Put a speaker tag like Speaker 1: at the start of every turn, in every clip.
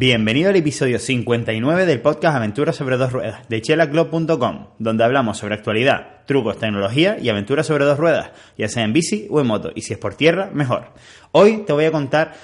Speaker 1: Bienvenido al episodio 59 del podcast Aventuras sobre dos ruedas de chelaclub.com, donde hablamos sobre actualidad, trucos, tecnología y aventuras sobre dos ruedas, ya sea en bici o en moto, y si es por tierra, mejor. Hoy te voy a contar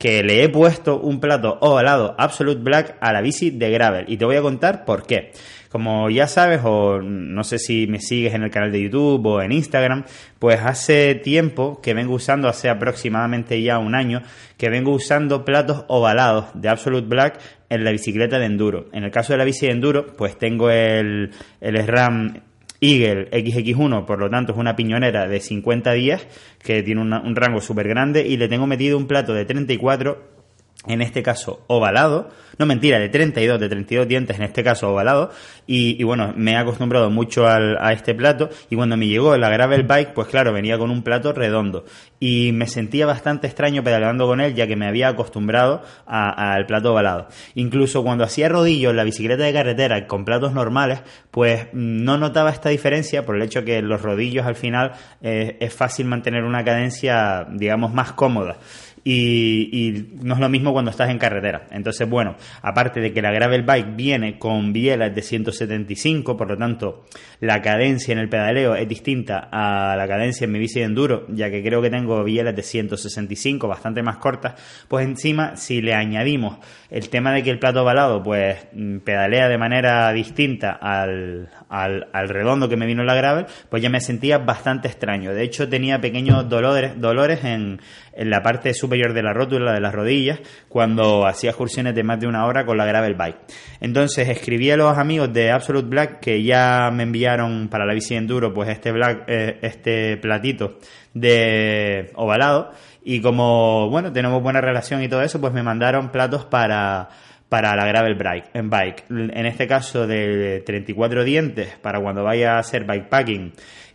Speaker 1: que le he puesto un plato ovalado Absolute Black a la bici de gravel y te voy a contar por qué. Como ya sabes, o no sé si me sigues en el canal de YouTube o en Instagram, pues hace tiempo que vengo usando, hace aproximadamente ya un año, que vengo usando platos ovalados de Absolute Black en la bicicleta de enduro. En el caso de la bici de enduro, pues tengo el, el SRAM Eagle XX1, por lo tanto es una piñonera de 50 días que tiene un rango súper grande y le tengo metido un plato de 34 en este caso ovalado, no mentira, de 32, de 32 dientes, en este caso ovalado, y, bueno, me he acostumbrado mucho a este plato, y cuando me llegó la Gravel Bike, pues claro, venía con un plato redondo, y me sentía bastante extraño pedaleando con él, ya que me había acostumbrado al plato ovalado. Incluso cuando hacía rodillo en la bicicleta de carretera con platos normales, pues no notaba esta diferencia por el hecho que los rodillos al final eh, es fácil mantener una cadencia, digamos, más cómoda y, no es lo mismo cuando estás en carretera. Entonces, bueno, aparte de que la gravel bike viene con bielas de 175, por lo tanto, la cadencia en el pedaleo es distinta a la cadencia en mi bici de enduro, ya que creo que tengo bielas de 165, bastante más cortas, pues encima, si le añadimos el tema de que el plato ovalado, pues mm, pedalea de manera distinta al, al, al redondo que me vino la gravel, pues ya me sentía bastante extraño. De hecho, tenía pequeños dolores, dolores en, en la parte superior de la rótula de las rodillas cuando hacía excursiones de más de una hora con la gravel bike. Entonces escribí a los amigos de Absolute Black que ya me enviaron para la bici enduro pues este black, eh, este platito de ovalado y como bueno tenemos buena relación y todo eso pues me mandaron platos para para la gravel bike, en bike. En este caso de 34 dientes para cuando vaya a hacer bikepacking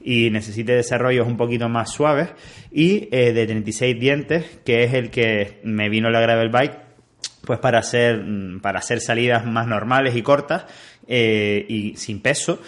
Speaker 1: y necesite desarrollos un poquito más suaves. Y eh, de 36 dientes que es el que me vino la gravel bike pues para hacer mm, para hacer salidas más normales y cortas eh, y sin peso.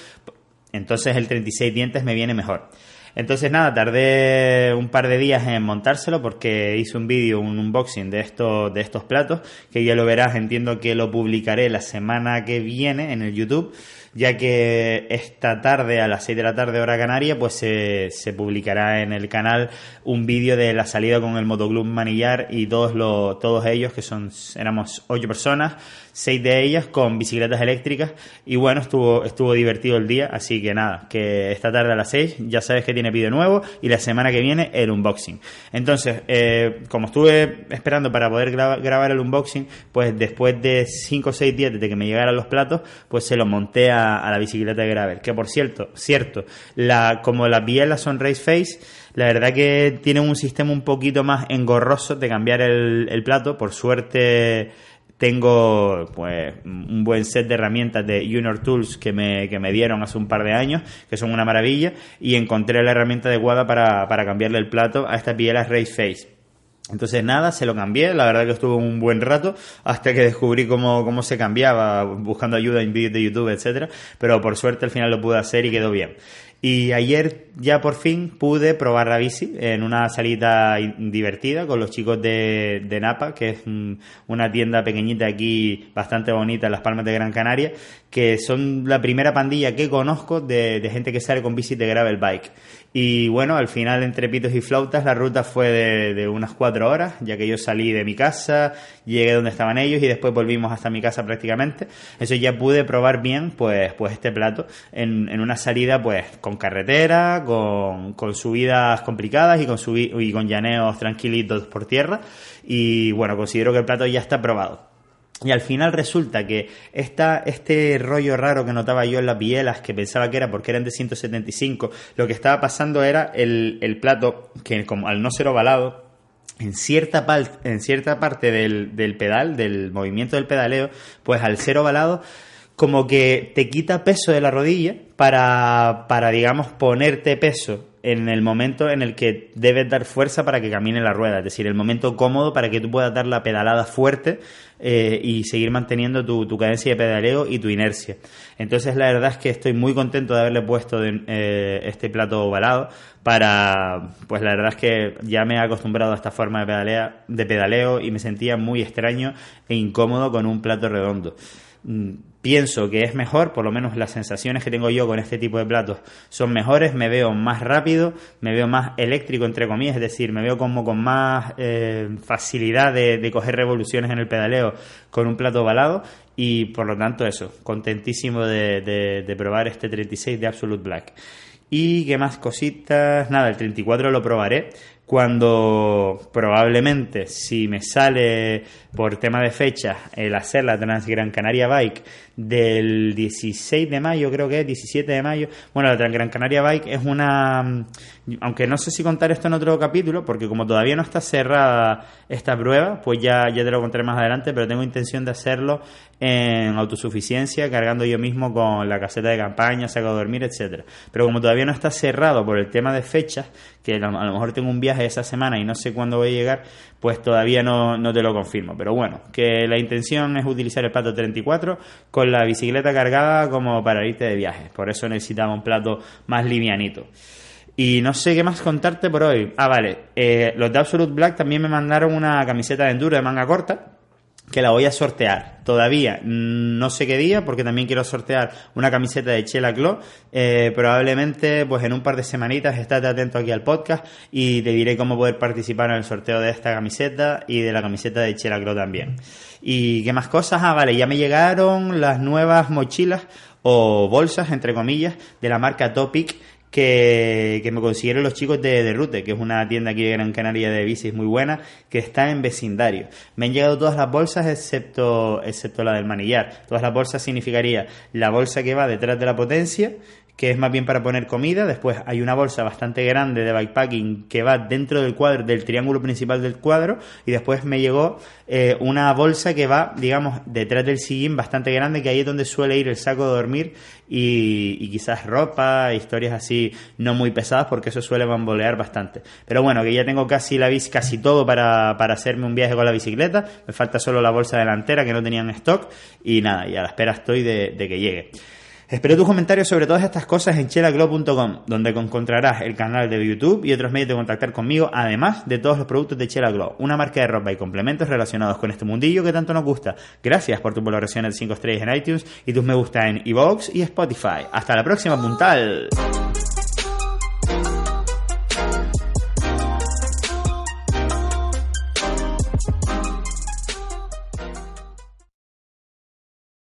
Speaker 1: Entonces el 36 dientes me viene mejor entonces nada, tardé un par de días en montárselo porque hice un vídeo, un unboxing de estos, de estos platos, que ya lo verás, entiendo que lo publicaré la semana que viene en el YouTube ya que esta tarde a las 6 de la tarde hora canaria pues se, publicará en el canal un vídeo de la salida con el motoclub Manillar y todos los todos ellos que son éramos ocho personas seis de ellas con bicicletas eléctricas y bueno estuvo estuvo divertido el día así que nada que esta tarde a las 6 ya sabes que tiene vídeo nuevo y la semana que viene el unboxing entonces eh, como estuve esperando para poder grabar el unboxing pues después de 5 o 6 días desde que me llegaran los platos pues se los monté a la bicicleta de gravel. Que por cierto, cierto, la, como las bielas son race face, la verdad que tienen un sistema un poquito más engorroso de cambiar el plato. Por suerte tengo pues un buen set de herramientas de Junior Tools que me, que me dieron hace un par de años, que son una maravilla, y encontré la herramienta adecuada para, para cambiarle el plato a estas bielas Race Face. Entonces nada, se lo cambié, la verdad que estuvo un buen rato hasta que descubrí cómo, cómo se cambiaba, buscando ayuda en vídeos de YouTube, etcétera, pero por suerte al final lo pude hacer y quedó bien. Y ayer ya por fin pude probar la bici en una salida divertida con los chicos de, de Napa, que es una tienda pequeñita aquí bastante bonita en las Palmas de Gran Canaria, que son la primera pandilla que conozco de, de gente que sale con bici de gravel bike. Y bueno, al final, entre pitos y flautas, la ruta fue de, unas cuatro horas, ya que yo salí de mi casa, llegué donde estaban ellos y después volvimos hasta mi casa prácticamente. Eso ya pude probar bien, pues, pues este plato en, en una salida, pues, con carretera, con, con subidas complicadas y con, y con llaneos tranquilitos por tierra. Y bueno, considero que el plato ya está probado. Y al final resulta que este rollo raro que notaba yo en las bielas, que pensaba que era porque eran de 175, lo que estaba pasando era el, el plato, que como al no ser ovalado, en cierta, en cierta parte del, del pedal, del movimiento del pedaleo, pues al ser ovalado, como que te quita peso de la rodilla para, para digamos, ponerte peso en el momento en el que debes dar fuerza para que camine la rueda, es decir, el momento cómodo para que tú puedas dar la pedalada fuerte eh, y seguir manteniendo tu, cadencia de pedaleo y tu inercia. Entonces la verdad es que estoy muy contento de haberle puesto eh, este plato ovalado para, pues la verdad es que ya me he acostumbrado a esta forma de, de pedaleo y me sentía muy extraño e incómodo con un plato redondo. Mm, pienso que es mejor, por lo menos las sensaciones que tengo yo con este tipo de platos son mejores, me veo más rápido, me veo más eléctrico entre comillas, es decir, me veo como con más eh, facilidad de, coger revoluciones en el pedaleo con un plato ovalado y por lo tanto eso, contentísimo de, de probar este 36 de Absolute Black. Y qué más cositas, nada, el 34 lo probaré cuando probablemente si me sale por tema de fecha el hacer la Transgran Canaria Bike del 16 de mayo, creo que es 17 de mayo. Bueno, la Transgran Canaria Bike es una aunque no sé si contar esto en otro capítulo porque como todavía no está cerrada esta prueba, pues ya ya te lo contaré más adelante, pero tengo intención de hacerlo en autosuficiencia, cargando yo mismo con la caseta de campaña, saco a dormir, etcétera. Pero como todavía no está cerrado por el tema de fechas, que a lo mejor tengo un viaje esa semana y no sé cuándo voy a llegar, pues todavía no, no te lo confirmo. Pero bueno, que la intención es utilizar el plato 34 con la bicicleta cargada como para irte de viaje. Por eso necesitaba un plato más livianito. Y no sé qué más contarte por hoy. Ah, vale. Eh, los de Absolute Black también me mandaron una camiseta de enduro de manga corta que la voy a sortear. Todavía no sé qué día, porque también quiero sortear una camiseta de Chela Clo. Eh, probablemente, pues en un par de semanitas, estate atento aquí al podcast y te diré cómo poder participar en el sorteo de esta camiseta y de la camiseta de Chela Clo también. ¿Y qué más cosas? Ah, vale, ya me llegaron las nuevas mochilas o bolsas, entre comillas, de la marca Topic que, me consiguieron los chicos de, de, Rute, que es una tienda aquí de Gran Canaria de bicis muy buena, que está en vecindario. Me han llegado todas las bolsas excepto, excepto la del manillar. Todas las bolsas significaría la bolsa que va detrás de la potencia, que es más bien para poner comida. Después hay una bolsa bastante grande de bikepacking que va dentro del cuadro, del triángulo principal del cuadro. Y después me llegó eh, una bolsa que va, digamos, detrás del sillín bastante grande, que ahí es donde suele ir el saco de dormir y, quizás ropa, historias así no muy pesadas, porque eso suele bambolear bastante. Pero bueno, que ya tengo casi la bici, casi todo para, para hacerme un viaje con la bicicleta. Me falta solo la bolsa delantera que no tenía en stock. Y nada, y a la espera estoy de que llegue. Espero tus comentarios sobre todas estas cosas en chelaglow.com, donde encontrarás el canal de YouTube y otros medios de contactar conmigo, además de todos los productos de Chela Glow, una marca de ropa y complementos relacionados con este mundillo que tanto nos gusta. Gracias por tu valoración de 5 estrellas en iTunes y tus me gusta en iVoox y Spotify. Hasta la próxima, puntal.